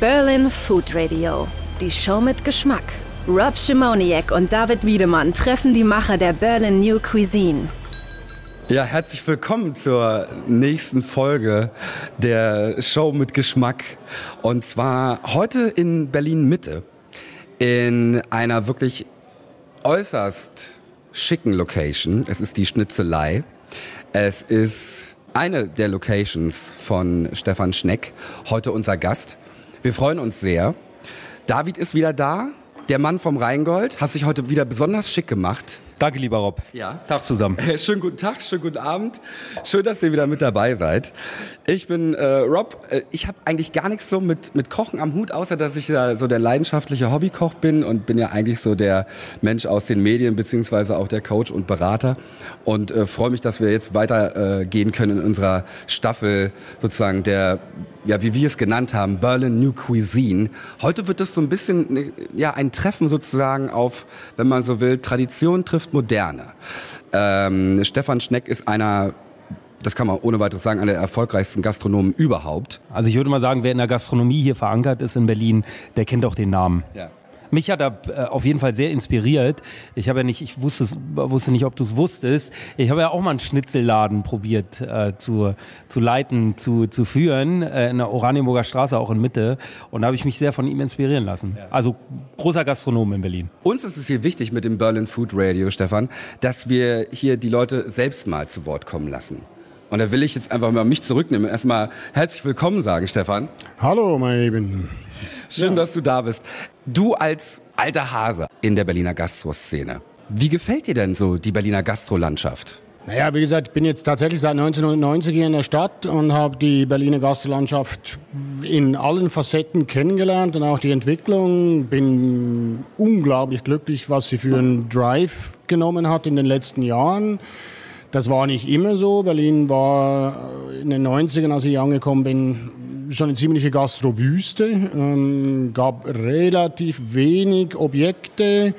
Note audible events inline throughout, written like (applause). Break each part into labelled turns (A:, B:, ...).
A: Berlin Food Radio. Die Show mit Geschmack. Rob Schimoniak und David Wiedemann treffen die Macher der Berlin New Cuisine.
B: Ja, herzlich willkommen zur nächsten Folge der Show mit Geschmack. Und zwar heute in Berlin Mitte. In einer wirklich äußerst schicken Location. Es ist die Schnitzelei. Es ist eine der Locations von Stefan Schneck, heute unser Gast. Wir freuen uns sehr. David ist wieder da, der Mann vom Rheingold. Hast dich heute wieder besonders schick gemacht.
C: Danke, lieber Rob.
B: Ja.
C: Tag zusammen. (laughs)
B: Schönen guten Tag, schönen guten Abend. Schön, dass ihr wieder mit dabei seid. Ich bin äh, Rob. Äh, ich habe eigentlich gar nichts so mit, mit Kochen am Hut, außer dass ich ja so der leidenschaftliche Hobbykoch bin und bin ja eigentlich so der Mensch aus den Medien, beziehungsweise auch der Coach und Berater. Und äh, freue mich, dass wir jetzt weitergehen äh, gehen können in unserer Staffel sozusagen der ja, wie wir es genannt haben, Berlin New Cuisine. Heute wird es so ein bisschen, ja, ein Treffen sozusagen auf, wenn man so will, Tradition trifft Moderne. Ähm, Stefan Schneck ist einer das kann man ohne weiteres sagen, einer der erfolgreichsten Gastronomen überhaupt.
C: Also ich würde mal sagen, wer in der Gastronomie hier verankert ist in Berlin, der kennt auch den Namen.
B: Ja.
C: Mich hat er äh, auf jeden Fall sehr inspiriert. Ich habe ja nicht, ich wusste, wusste nicht, ob du es wusstest. Ich habe ja auch mal einen Schnitzelladen probiert äh, zu, zu leiten, zu, zu führen, äh, in der Oranienburger Straße, auch in Mitte. Und da habe ich mich sehr von ihm inspirieren lassen. Ja. Also großer Gastronom in Berlin.
B: Uns ist es hier wichtig mit dem Berlin Food Radio, Stefan, dass wir hier die Leute selbst mal zu Wort kommen lassen. Und da will ich jetzt einfach mal mich zurücknehmen. Erstmal herzlich willkommen sagen, Stefan.
D: Hallo, meine Lieben.
B: Schön, ja. dass du da bist. Du als alter Hase in der Berliner Gastroszene. Wie gefällt dir denn so die Berliner Gastrolandschaft?
D: Naja, wie gesagt, ich bin jetzt tatsächlich seit 1990 hier in der Stadt und habe die Berliner Gastrolandschaft in allen Facetten kennengelernt und auch die Entwicklung. Bin unglaublich glücklich, was sie für einen Drive genommen hat in den letzten Jahren. Das war nicht immer so. Berlin war in den 90ern, als ich angekommen bin, schon eine ziemliche Gastrowüste. Ähm, gab relativ wenig Objekte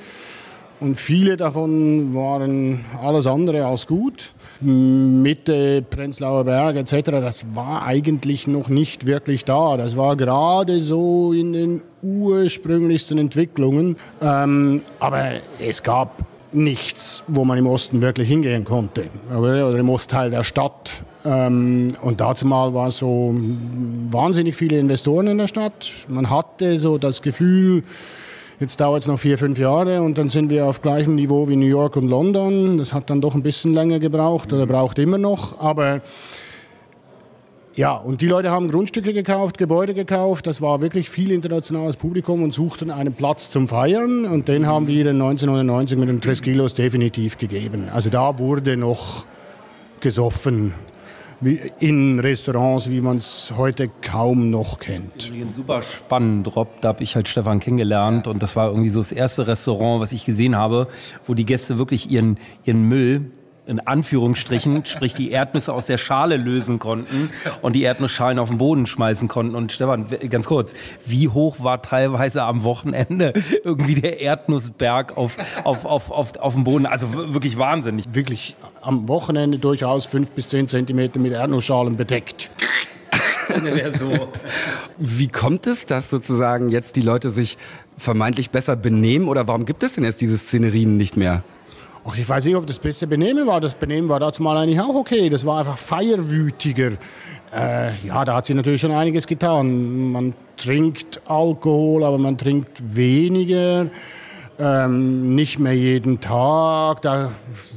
D: und viele davon waren alles andere als gut. Mitte, Prenzlauer Berg etc., das war eigentlich noch nicht wirklich da. Das war gerade so in den ursprünglichsten Entwicklungen. Ähm, aber es gab nichts, wo man im Osten wirklich hingehen konnte, oder im Ostteil der Stadt. Ähm, und dazu mal war so wahnsinnig viele Investoren in der Stadt. Man hatte so das Gefühl, jetzt dauert es noch vier, fünf Jahre und dann sind wir auf gleichem Niveau wie New York und London. Das hat dann doch ein bisschen länger gebraucht oder braucht immer noch, aber ja, und die Leute haben Grundstücke gekauft, Gebäude gekauft. Das war wirklich viel internationales Publikum und suchten einen Platz zum Feiern. Und den haben wir 1990 mit den Treskilos definitiv gegeben. Also da wurde noch gesoffen in Restaurants, wie man es heute kaum noch kennt.
C: Super spannend, Rob. Da habe ich halt Stefan kennengelernt und das war irgendwie so das erste Restaurant, was ich gesehen habe, wo die Gäste wirklich ihren, ihren Müll in Anführungsstrichen, sprich die Erdnüsse aus der Schale lösen konnten und die Erdnussschalen auf den Boden schmeißen konnten. Und Stefan, ganz kurz, wie hoch war teilweise am Wochenende irgendwie der Erdnussberg auf, auf, auf, auf, auf dem Boden? Also wirklich wahnsinnig.
D: Wirklich am Wochenende durchaus fünf bis zehn Zentimeter mit Erdnussschalen bedeckt.
B: so. Wie kommt es, dass sozusagen jetzt die Leute sich vermeintlich besser benehmen oder warum gibt es denn jetzt diese Szenerien nicht mehr?
D: Ach, ich weiß nicht, ob das beste Benehmen war. Das Benehmen war dazu mal eigentlich auch okay. Das war einfach feierwütiger. Äh, ja, da hat sich natürlich schon einiges getan. Man trinkt Alkohol, aber man trinkt weniger. Ähm, nicht mehr jeden Tag. Da,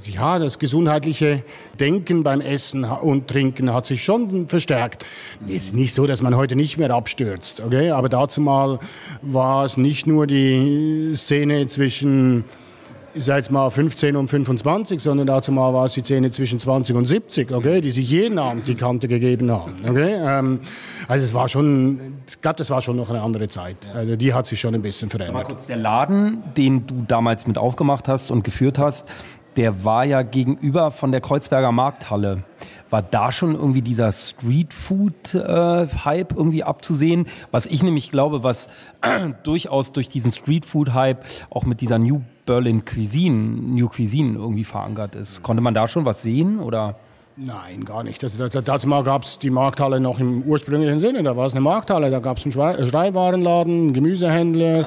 D: ja, das gesundheitliche Denken beim Essen und Trinken hat sich schon verstärkt. Es ist nicht so, dass man heute nicht mehr abstürzt, okay? Aber dazu mal war es nicht nur die Szene zwischen jetzt mal 15 und 25, sondern dazu mal war es die Szene zwischen 20 und 70, okay, die sich jeden Abend die Kante gegeben haben. Okay? Ähm, also es war schon, ich glaube, das war schon noch eine andere Zeit. Also die hat sich schon ein bisschen verändert. Mal
C: kurz, der Laden, den du damals mit aufgemacht hast und geführt hast, der war ja gegenüber von der Kreuzberger Markthalle. War da schon irgendwie dieser Streetfood-Hype irgendwie abzusehen? Was ich nämlich glaube, was (clears throat) durchaus durch diesen Streetfood-Hype auch mit dieser New Berlin Cuisine, New Cuisine irgendwie verankert ist. Konnte man da schon was sehen oder?
D: Nein, gar nicht. Also, dazu mal gab es die Markthalle noch im ursprünglichen Sinne. Da war es eine Markthalle, da gab es einen Schreibwarenladen, einen Gemüsehändler.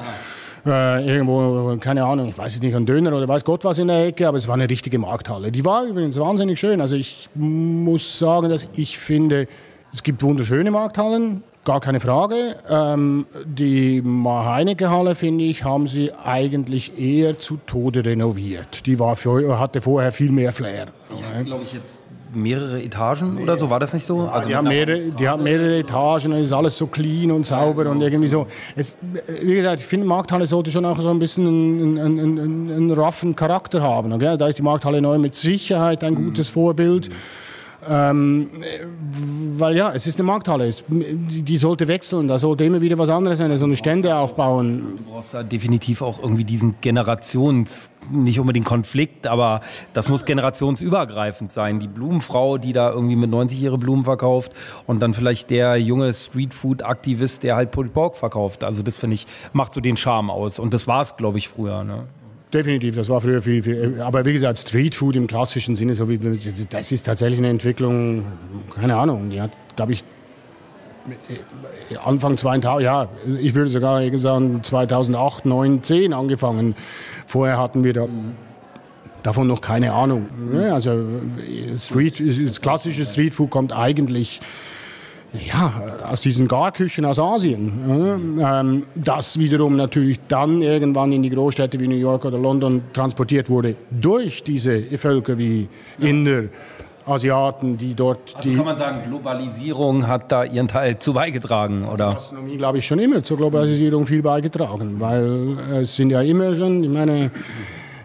D: Äh, irgendwo, keine Ahnung, ich weiß es nicht, ein Döner oder weiß Gott was in der Ecke, aber es war eine richtige Markthalle. Die war übrigens wahnsinnig schön. Also ich muss sagen, dass ich finde, es gibt wunderschöne Markthallen, gar keine Frage. Ähm, die Heinecke-Halle, finde ich, haben sie eigentlich eher zu Tode renoviert. Die war für, hatte vorher viel mehr Flair.
C: Die glaube ich, jetzt mehrere Etagen oder so, war das nicht so?
D: Also die, haben mehrere, die haben mehrere Etagen und ist alles so clean und sauber und irgendwie so. Es, wie gesagt, ich finde, Markthalle sollte schon auch so ein bisschen einen, einen, einen, einen roughen Charakter haben. Okay? Da ist die Markthalle neu mit Sicherheit ein gutes Vorbild. Mhm. Ähm, weil ja, es ist eine Markthalle, es, die sollte wechseln, da sollte immer wieder was anderes sein, so eine Stände aufbauen.
C: Du brauchst da definitiv auch irgendwie diesen Generations, nicht unbedingt Konflikt, aber das muss generationsübergreifend sein. Die Blumenfrau, die da irgendwie mit 90 ihre Blumen verkauft und dann vielleicht der junge Streetfood-Aktivist, der halt Pulled Pork verkauft. Also das finde ich, macht so den Charme aus und das war es, glaube ich, früher. Ne?
D: Definitiv, das war früher viel, viel, aber wie gesagt, Streetfood im klassischen Sinne, so wie, das ist tatsächlich eine Entwicklung, keine Ahnung, die hat, glaube ich, Anfang 2000, ja, ich würde sogar sagen 2008, 9, 10 angefangen. Vorher hatten wir da davon noch keine Ahnung. Also Street, das klassische Streetfood kommt eigentlich ja, aus diesen Garküchen aus Asien. Ähm, das wiederum natürlich dann irgendwann in die Großstädte wie New York oder London transportiert wurde durch diese Völker wie Inder. Asiaten, die dort.
C: Also kann man sagen, Globalisierung hat da ihren Teil zu beigetragen, oder?
D: Gastronomie, glaube ich, schon immer zur Globalisierung viel beigetragen, weil es sind ja immer schon, ich meine,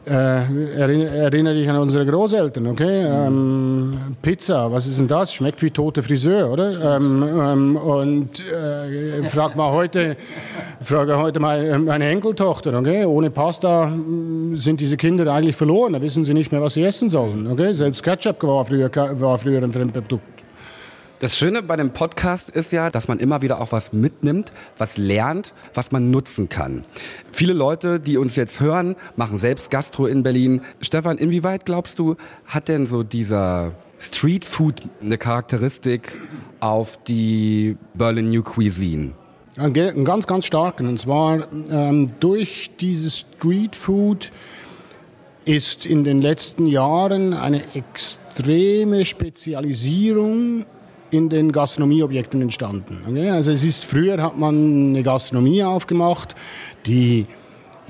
D: äh, erinnere dich an unsere Großeltern, okay? Ähm, Pizza, was ist denn das? Schmeckt wie tote Friseur, oder? Ähm, ähm, und äh, frag mal heute, frage heute mal meine Enkeltochter, okay? Ohne Pasta hm, sind diese Kinder eigentlich verloren, da wissen sie nicht mehr, was sie essen sollen, okay? Selbst Ketchup war früher, war früher ein Fremdprodukt.
B: Das Schöne bei dem Podcast ist ja, dass man immer wieder auch was mitnimmt, was lernt, was man nutzen kann. Viele Leute, die uns jetzt hören, machen selbst Gastro in Berlin. Stefan, inwieweit glaubst du, hat denn so dieser Street Food eine Charakteristik auf die Berlin New Cuisine?
D: Einen ganz, ganz starken. Und zwar ähm, durch dieses Street Food ist in den letzten Jahren eine extreme Spezialisierung in den Gastronomieobjekten entstanden. Okay? Also es ist, früher hat man eine Gastronomie aufgemacht, die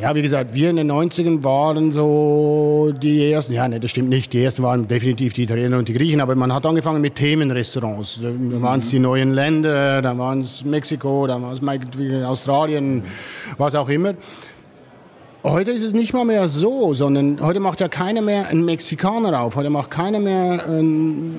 D: ja, wie gesagt, wir in den 90ern waren so die ersten, ja, ne, das stimmt nicht, die ersten waren definitiv die Italiener und die Griechen, aber man hat angefangen mit Themenrestaurants. Da waren es die neuen Länder, da waren es Mexiko, da war es Australien, was auch immer. Heute ist es nicht mal mehr so, sondern heute macht ja keiner mehr einen Mexikaner auf, heute macht keiner mehr einen,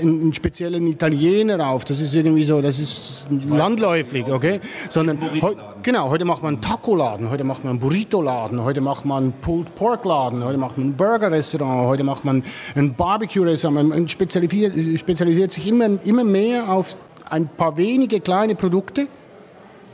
D: einen speziellen Italiener auf. Das ist irgendwie so, das ist landläufig, okay? Sondern heu, genau, heute macht man einen Taco-Laden, heute macht man einen Burrito-Laden, heute macht man einen Pulled Pork-Laden, heute macht man ein Burger-Restaurant, heute macht man ein Barbecue-Restaurant. Man spezialisiert, spezialisiert sich immer, immer mehr auf ein paar wenige kleine Produkte,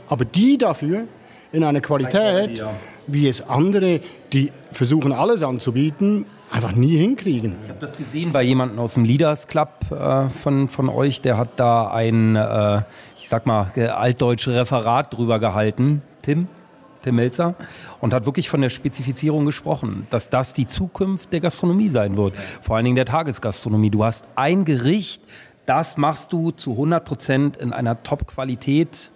D: aber die dafür in einer Qualität wie es andere, die versuchen alles anzubieten, einfach nie hinkriegen.
C: Ich habe das gesehen bei jemandem aus dem Leaders Club äh, von, von euch, der hat da ein, äh, ich sag mal, altdeutsche Referat drüber gehalten. Tim? Tim Melzer und hat wirklich von der Spezifizierung gesprochen, dass das die Zukunft der Gastronomie sein wird, vor allen Dingen der Tagesgastronomie. Du hast ein Gericht, das machst du zu 100 Prozent in einer Top-Qualität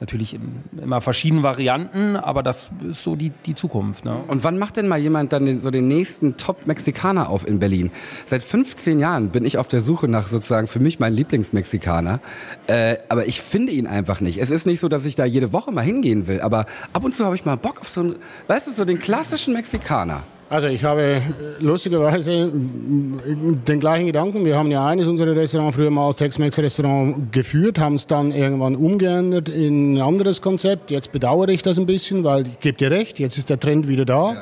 C: natürlich immer verschiedenen Varianten, aber das ist so die, die Zukunft. Ne?
B: Und wann macht denn mal jemand dann den, so den nächsten Top-Mexikaner auf in Berlin? Seit 15 Jahren bin ich auf der Suche nach sozusagen für mich meinen Lieblingsmexikaner, äh, aber ich finde ihn einfach nicht. Es ist nicht so, dass ich da jede Woche mal hingehen will, aber ab und zu habe ich mal Bock auf so einen, weißt du, so den klassischen Mexikaner.
D: Also ich habe äh, lustigerweise den gleichen Gedanken. Wir haben ja eines unserer Restaurants früher mal als Tex-Mex-Restaurant geführt, haben es dann irgendwann umgeändert in ein anderes Konzept. Jetzt bedauere ich das ein bisschen, weil ich gebe dir recht, jetzt ist der Trend wieder da. Wieder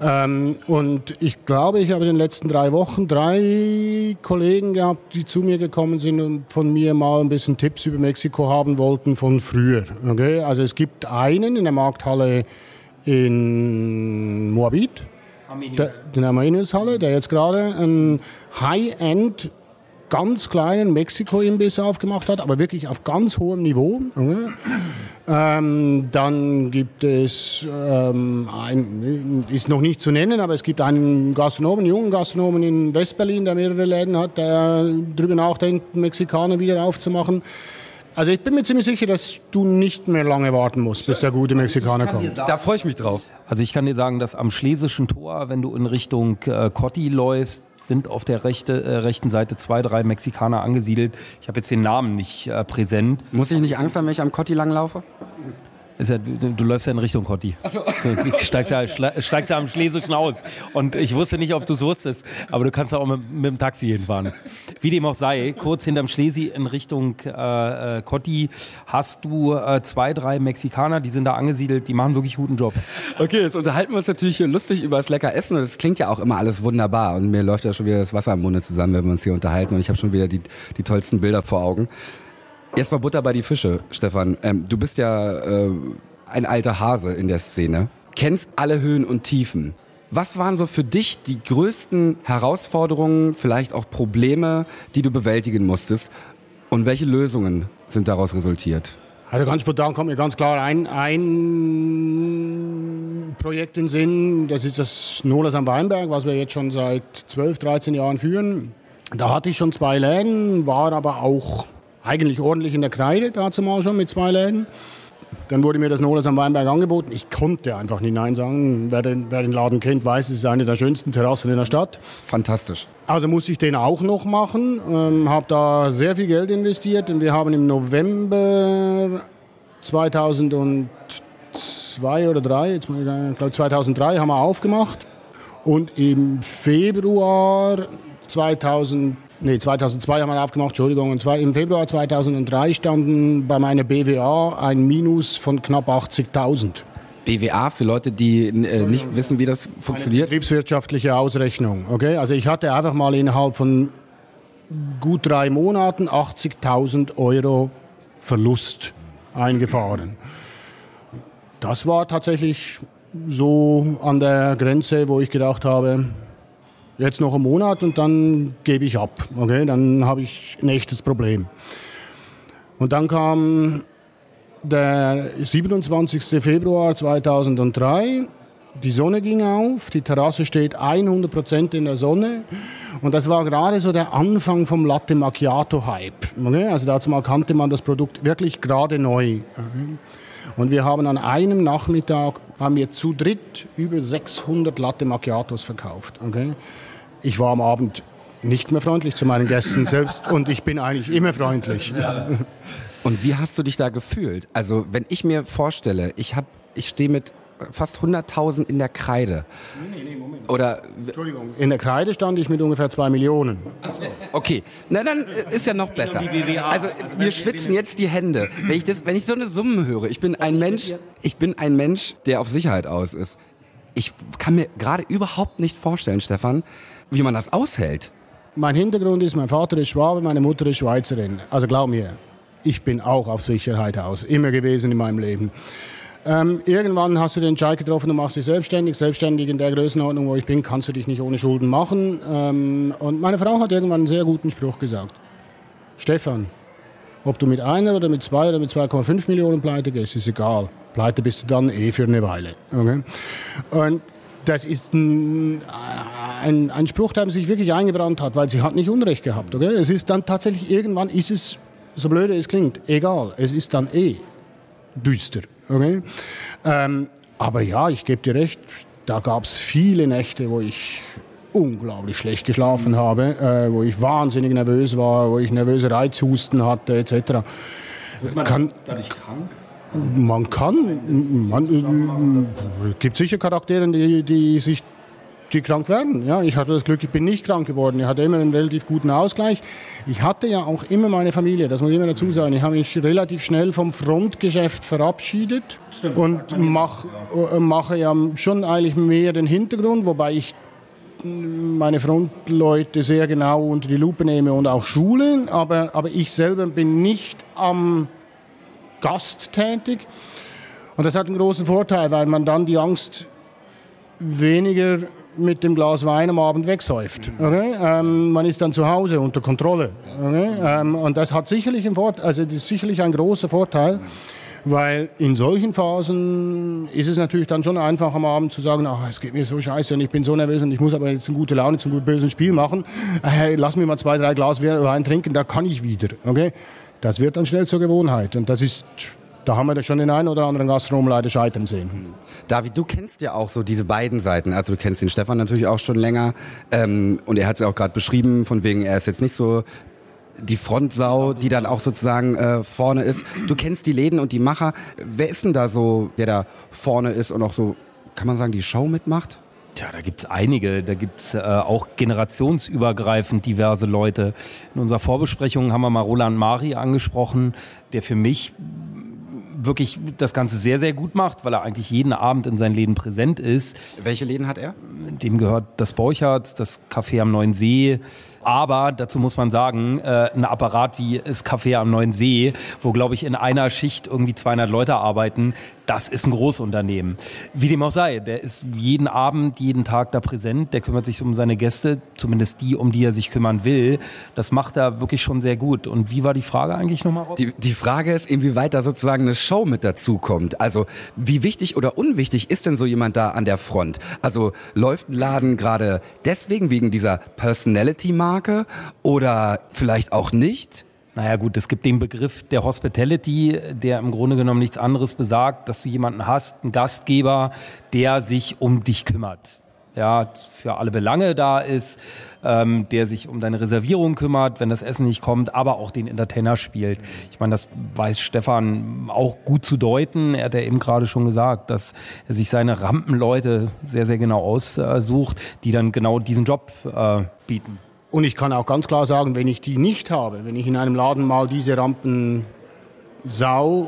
D: da ne? ähm, und ich glaube, ich habe in den letzten drei Wochen drei Kollegen gehabt, die zu mir gekommen sind und von mir mal ein bisschen Tipps über Mexiko haben wollten von früher. Okay? Also es gibt einen in der Markthalle in Moabit, Arminius. Der, der Arminius-Halle, der jetzt gerade ein High-End ganz kleinen Mexiko-Imbiss aufgemacht hat, aber wirklich auf ganz hohem Niveau. Ähm, dann gibt es, ähm, ein, ist noch nicht zu nennen, aber es gibt einen Gastronomen, einen jungen Gastronomen in Westberlin, der mehrere Läden hat, der darüber nachdenkt, Mexikaner wieder aufzumachen. Also ich bin mir ziemlich sicher, dass du nicht mehr lange warten musst, bis der gute Mexikaner kommt.
B: Da freue ich mich drauf.
C: Also ich kann dir sagen, dass am Schlesischen Tor, wenn du in Richtung äh, Cotti läufst, sind auf der rechte, äh, rechten Seite zwei, drei Mexikaner angesiedelt. Ich habe jetzt den Namen nicht äh, präsent.
B: Muss ich nicht Angst haben, wenn ich am Cotti langlaufe?
C: Ist ja, du, du läufst ja in Richtung Cotti. So. Du (laughs) steigst ja, steigst ja am Schlesischen aus. Und ich wusste nicht, ob du es wusstest, aber du kannst auch mit, mit dem Taxi hinfahren. Wie dem auch sei, kurz hinterm Schlesi in Richtung äh, äh, Cotti hast du äh, zwei, drei Mexikaner, die sind da angesiedelt, die machen wirklich guten Job.
B: Okay, jetzt unterhalten wir uns natürlich hier lustig über das lecker Essen und es klingt ja auch immer alles wunderbar und mir läuft ja schon wieder das Wasser im Munde zusammen, wenn wir uns hier unterhalten und ich habe schon wieder die, die tollsten Bilder vor Augen. Erstmal Butter bei die Fische, Stefan. Ähm, du bist ja äh, ein alter Hase in der Szene, kennst alle Höhen und Tiefen. Was waren so für dich die größten Herausforderungen, vielleicht auch Probleme, die du bewältigen musstest? Und welche Lösungen sind daraus resultiert?
D: Also ganz spontan kommt mir ganz klar ein, ein Projekt in Sinn, das ist das Nolas am Weinberg, was wir jetzt schon seit 12, 13 Jahren führen. Da hatte ich schon zwei Läden, war aber auch eigentlich ordentlich in der Kreide, dazu mal schon mit zwei Läden. Dann wurde mir das Nolas am Weinberg angeboten. Ich konnte einfach nicht Nein sagen. Wer den, wer den Laden kennt, weiß, es ist eine der schönsten Terrassen in der Stadt.
B: Fantastisch.
D: Also muss ich den auch noch machen. Ähm, habe da sehr viel Geld investiert. Und wir haben im November 2002 oder 3, jetzt, ich glaube 2003 haben wir aufgemacht. Und im Februar 2000 Nee, 2002 haben wir aufgemacht, Entschuldigung. Und zwar im Februar 2003 standen bei meiner BWA ein Minus von knapp 80.000.
B: BWA für Leute, die äh, nicht wissen, wie das funktioniert?
D: Eine betriebswirtschaftliche Ausrechnung. Okay? Also ich hatte einfach mal innerhalb von gut drei Monaten 80.000 Euro Verlust eingefahren. Das war tatsächlich so an der Grenze, wo ich gedacht habe, Jetzt noch einen Monat und dann gebe ich ab. Okay, dann habe ich ein echtes Problem. Und dann kam der 27. Februar 2003. Die Sonne ging auf, die Terrasse steht 100% in der Sonne und das war gerade so der Anfang vom Latte Macchiato Hype. Okay? Also dazu mal kannte man das Produkt wirklich gerade neu. Und wir haben an einem Nachmittag haben wir zu dritt über 600 Latte Macchiatos verkauft. Okay? ich war am Abend nicht mehr freundlich zu meinen Gästen selbst und ich bin eigentlich immer freundlich.
B: Und wie hast du dich da gefühlt? Also wenn ich mir vorstelle, ich ich stehe mit fast 100.000 in der Kreide. Nee, nee, Moment. Oder
D: Entschuldigung, in der Kreide stand ich mit ungefähr zwei Millionen.
B: Ach so. Okay, na dann äh, ist ja noch besser. Also mir schwitzen jetzt die Hände, wenn ich das, wenn ich so eine Summe höre. Ich bin ein Mensch, ich bin ein Mensch, der auf Sicherheit aus ist. Ich kann mir gerade überhaupt nicht vorstellen, Stefan, wie man das aushält.
D: Mein Hintergrund ist, mein Vater ist Schwabe, meine Mutter ist Schweizerin. Also glaub mir, ich bin auch auf Sicherheit aus, immer gewesen in meinem Leben. Ähm, irgendwann hast du den Entscheid getroffen, du machst dich selbstständig. Selbstständig in der Größenordnung, wo ich bin, kannst du dich nicht ohne Schulden machen. Ähm, und meine Frau hat irgendwann einen sehr guten Spruch gesagt. Stefan, ob du mit einer oder mit zwei oder mit 2,5 Millionen pleite gehst, ist egal. Pleite bist du dann eh für eine Weile. Okay? Und das ist ein, ein, ein Spruch, der sich wirklich eingebrannt hat, weil sie hat nicht Unrecht gehabt. Okay? Es ist dann tatsächlich, irgendwann ist es, so blöde es klingt, egal. Es ist dann eh düster. Okay? Ähm, aber ja, ich gebe dir recht, da gab es viele Nächte, wo ich unglaublich schlecht geschlafen habe, äh, wo ich wahnsinnig nervös war, wo ich nervöse Reizhusten hatte etc.
C: Wird man Kann, dadurch krank?
D: Man kann, man, äh, gibt sicher Charaktere, die, die sich die krank werden. Ja, ich hatte das Glück, ich bin nicht krank geworden. Ich hatte immer einen relativ guten Ausgleich. Ich hatte ja auch immer meine Familie, das muss ich immer dazu sagen. Ich habe mich relativ schnell vom Frontgeschäft verabschiedet Stimmt, und mach, äh, mache ja schon eigentlich mehr den Hintergrund, wobei ich meine Frontleute sehr genau unter die Lupe nehme und auch schule. Aber, aber ich selber bin nicht am Gast tätig. Und das hat einen großen Vorteil, weil man dann die Angst weniger mit dem Glas Wein am Abend wegsäuft. Okay? Ähm, man ist dann zu Hause unter Kontrolle. Okay? Ähm, und das hat sicherlich einen Vorteil, also das ist sicherlich ein großer Vorteil. Weil in solchen Phasen ist es natürlich dann schon einfach am Abend zu sagen, ach, es geht mir so scheiße und ich bin so nervös und ich muss aber jetzt eine gute Laune zum bösen Spiel machen. Hey, lass mir mal zwei, drei Glas Wein trinken, da kann ich wieder. Okay? Das wird dann schnell zur Gewohnheit und das ist da haben wir schon den einen oder anderen Gastronom leider scheitern sehen.
B: David, du kennst ja auch so diese beiden Seiten. Also du kennst den Stefan natürlich auch schon länger. Ähm, und er hat es ja auch gerade beschrieben, von wegen, er ist jetzt nicht so die Frontsau, die dann auch sozusagen äh, vorne ist. Du kennst die Läden und die Macher. Wer ist denn da so, der da vorne ist und auch so, kann man sagen, die Show mitmacht?
C: Tja, da gibt es einige. Da gibt es äh, auch generationsübergreifend diverse Leute. In unserer Vorbesprechung haben wir mal Roland Mari angesprochen, der für mich wirklich das Ganze sehr, sehr gut macht, weil er eigentlich jeden Abend in seinen Läden präsent ist.
B: Welche Läden hat er?
C: Dem gehört das Borchards, das Café am Neuen See, aber dazu muss man sagen, äh, ein Apparat wie das Café am Neuen See, wo glaube ich in einer Schicht irgendwie 200 Leute arbeiten, das ist ein Großunternehmen. Wie dem auch sei, der ist jeden Abend, jeden Tag da präsent, der kümmert sich um seine Gäste, zumindest die, um die er sich kümmern will. Das macht er wirklich schon sehr gut. Und wie war die Frage eigentlich nochmal?
B: Die, die Frage ist, inwieweit da sozusagen eine Show mit dazu kommt. Also wie wichtig oder unwichtig ist denn so jemand da an der Front? Also läuft ein Laden gerade deswegen wegen dieser Personality-Marke oder vielleicht auch nicht?
C: Naja gut, es gibt den Begriff der Hospitality, der im Grunde genommen nichts anderes besagt, dass du jemanden hast, einen Gastgeber, der sich um dich kümmert. Ja, für alle Belange da ist, ähm, der sich um deine Reservierung kümmert, wenn das Essen nicht kommt, aber auch den Entertainer spielt. Ich meine, das weiß Stefan auch gut zu deuten. Er hat ja eben gerade schon gesagt, dass er sich seine Rampenleute sehr, sehr genau aussucht, die dann genau diesen Job äh, bieten.
D: Und ich kann auch ganz klar sagen, wenn ich die nicht habe, wenn ich in einem Laden mal diese Rampensau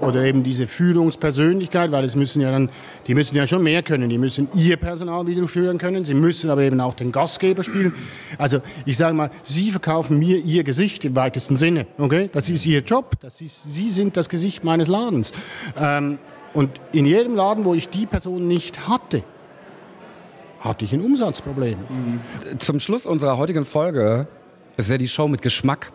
D: oder eben diese Führungspersönlichkeit, weil es müssen ja dann, die müssen ja schon mehr können. Die müssen ihr Personal wieder führen können. Sie müssen aber eben auch den Gastgeber spielen. Also ich sage mal, sie verkaufen mir ihr Gesicht im weitesten Sinne. Okay, das ist ihr Job. Das ist, sie sind das Gesicht meines Ladens. Ähm, und in jedem Laden, wo ich die Person nicht hatte, hatte ich ein Umsatzproblem.
B: Mhm. Zum Schluss unserer heutigen Folge, das ist ja die Show mit Geschmack,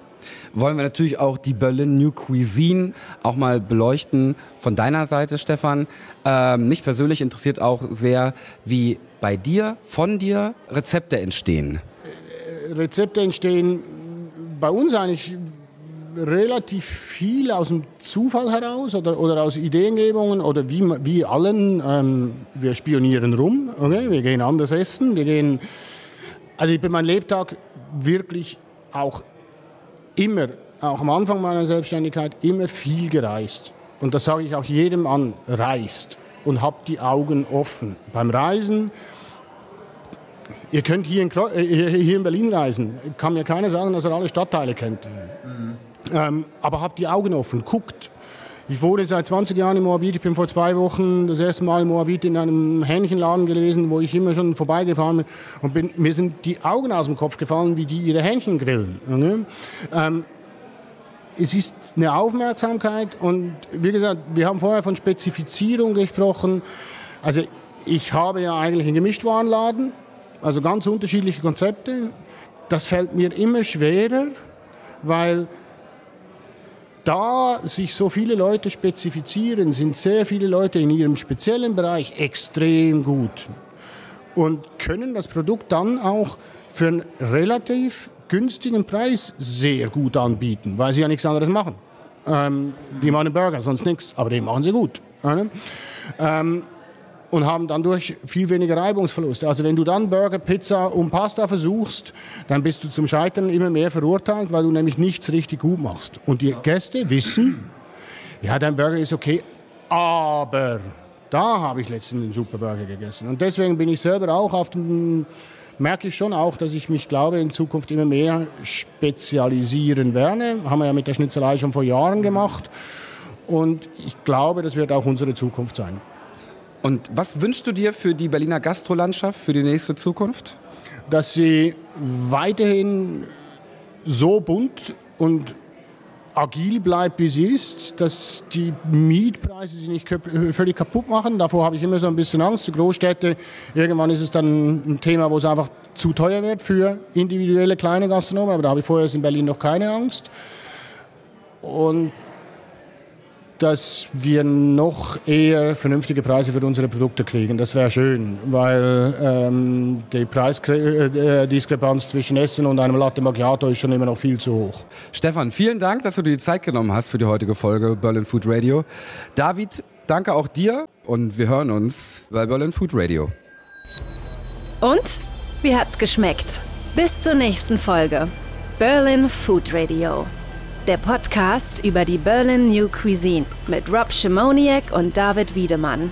B: wollen wir natürlich auch die Berlin New Cuisine auch mal beleuchten. Von deiner Seite, Stefan. Ähm, mich persönlich interessiert auch sehr, wie bei dir, von dir Rezepte entstehen.
D: Rezepte entstehen bei uns eigentlich relativ viel aus dem Zufall heraus oder, oder aus Ideengebungen oder wie, wie allen. Ähm, wir spionieren rum, okay? wir gehen anders essen, wir gehen. Also ich bin mein Lebtag wirklich auch immer, auch am Anfang meiner Selbstständigkeit, immer viel gereist. Und das sage ich auch jedem an, reist und habt die Augen offen. Beim Reisen, ihr könnt hier in, äh, hier in Berlin reisen, kann mir keiner sagen, dass er alle Stadtteile kennt. Ähm, aber habt die Augen offen, guckt. Ich wohne seit 20 Jahren in Moabit. Ich bin vor zwei Wochen das erste Mal in Moabit in einem Hähnchenladen gewesen, wo ich immer schon vorbeigefahren bin. Und bin, mir sind die Augen aus dem Kopf gefallen, wie die ihre Hähnchen grillen. Ne? Ähm, es ist eine Aufmerksamkeit und wie gesagt, wir haben vorher von Spezifizierung gesprochen. Also ich habe ja eigentlich einen Gemischtwarenladen, also ganz unterschiedliche Konzepte. Das fällt mir immer schwerer, weil da sich so viele Leute spezifizieren, sind sehr viele Leute in ihrem speziellen Bereich extrem gut und können das Produkt dann auch für einen relativ günstigen Preis sehr gut anbieten, weil sie ja nichts anderes machen. Ähm, die machen Burger, sonst nichts, aber den machen sie gut. Ähm, und haben dann durch viel weniger Reibungsverluste. Also wenn du dann Burger, Pizza und Pasta versuchst, dann bist du zum Scheitern immer mehr verurteilt, weil du nämlich nichts richtig gut machst. Und die Gäste wissen, ja, dein Burger ist okay, aber da habe ich letztens einen super Burger gegessen. Und deswegen bin ich selber auch auf dem, merke ich schon auch, dass ich mich glaube, in Zukunft immer mehr spezialisieren werde. Haben wir ja mit der Schnitzerei schon vor Jahren gemacht. Und ich glaube, das wird auch unsere Zukunft sein.
B: Und was wünschst du dir für die Berliner Gastrolandschaft für die nächste Zukunft?
D: Dass sie weiterhin so bunt und agil bleibt, wie sie ist, dass die Mietpreise sich nicht völlig kaputt machen. Davor habe ich immer so ein bisschen Angst. Die Großstädte, irgendwann ist es dann ein Thema, wo es einfach zu teuer wird für individuelle kleine Gastronomen. Aber da habe ich vorher in Berlin noch keine Angst. Und dass wir noch eher vernünftige Preise für unsere Produkte kriegen. Das wäre schön, weil ähm, die Preisdiskrepanz zwischen Essen und einem Latte Macchiato ist schon immer noch viel zu hoch.
B: Stefan, vielen Dank, dass du dir die Zeit genommen hast für die heutige Folge Berlin Food Radio. David, danke auch dir und wir hören uns bei Berlin Food Radio.
A: Und? Wie hat's geschmeckt? Bis zur nächsten Folge. Berlin Food Radio der Podcast über die Berlin New Cuisine mit Rob Schimoniak und David Wiedemann.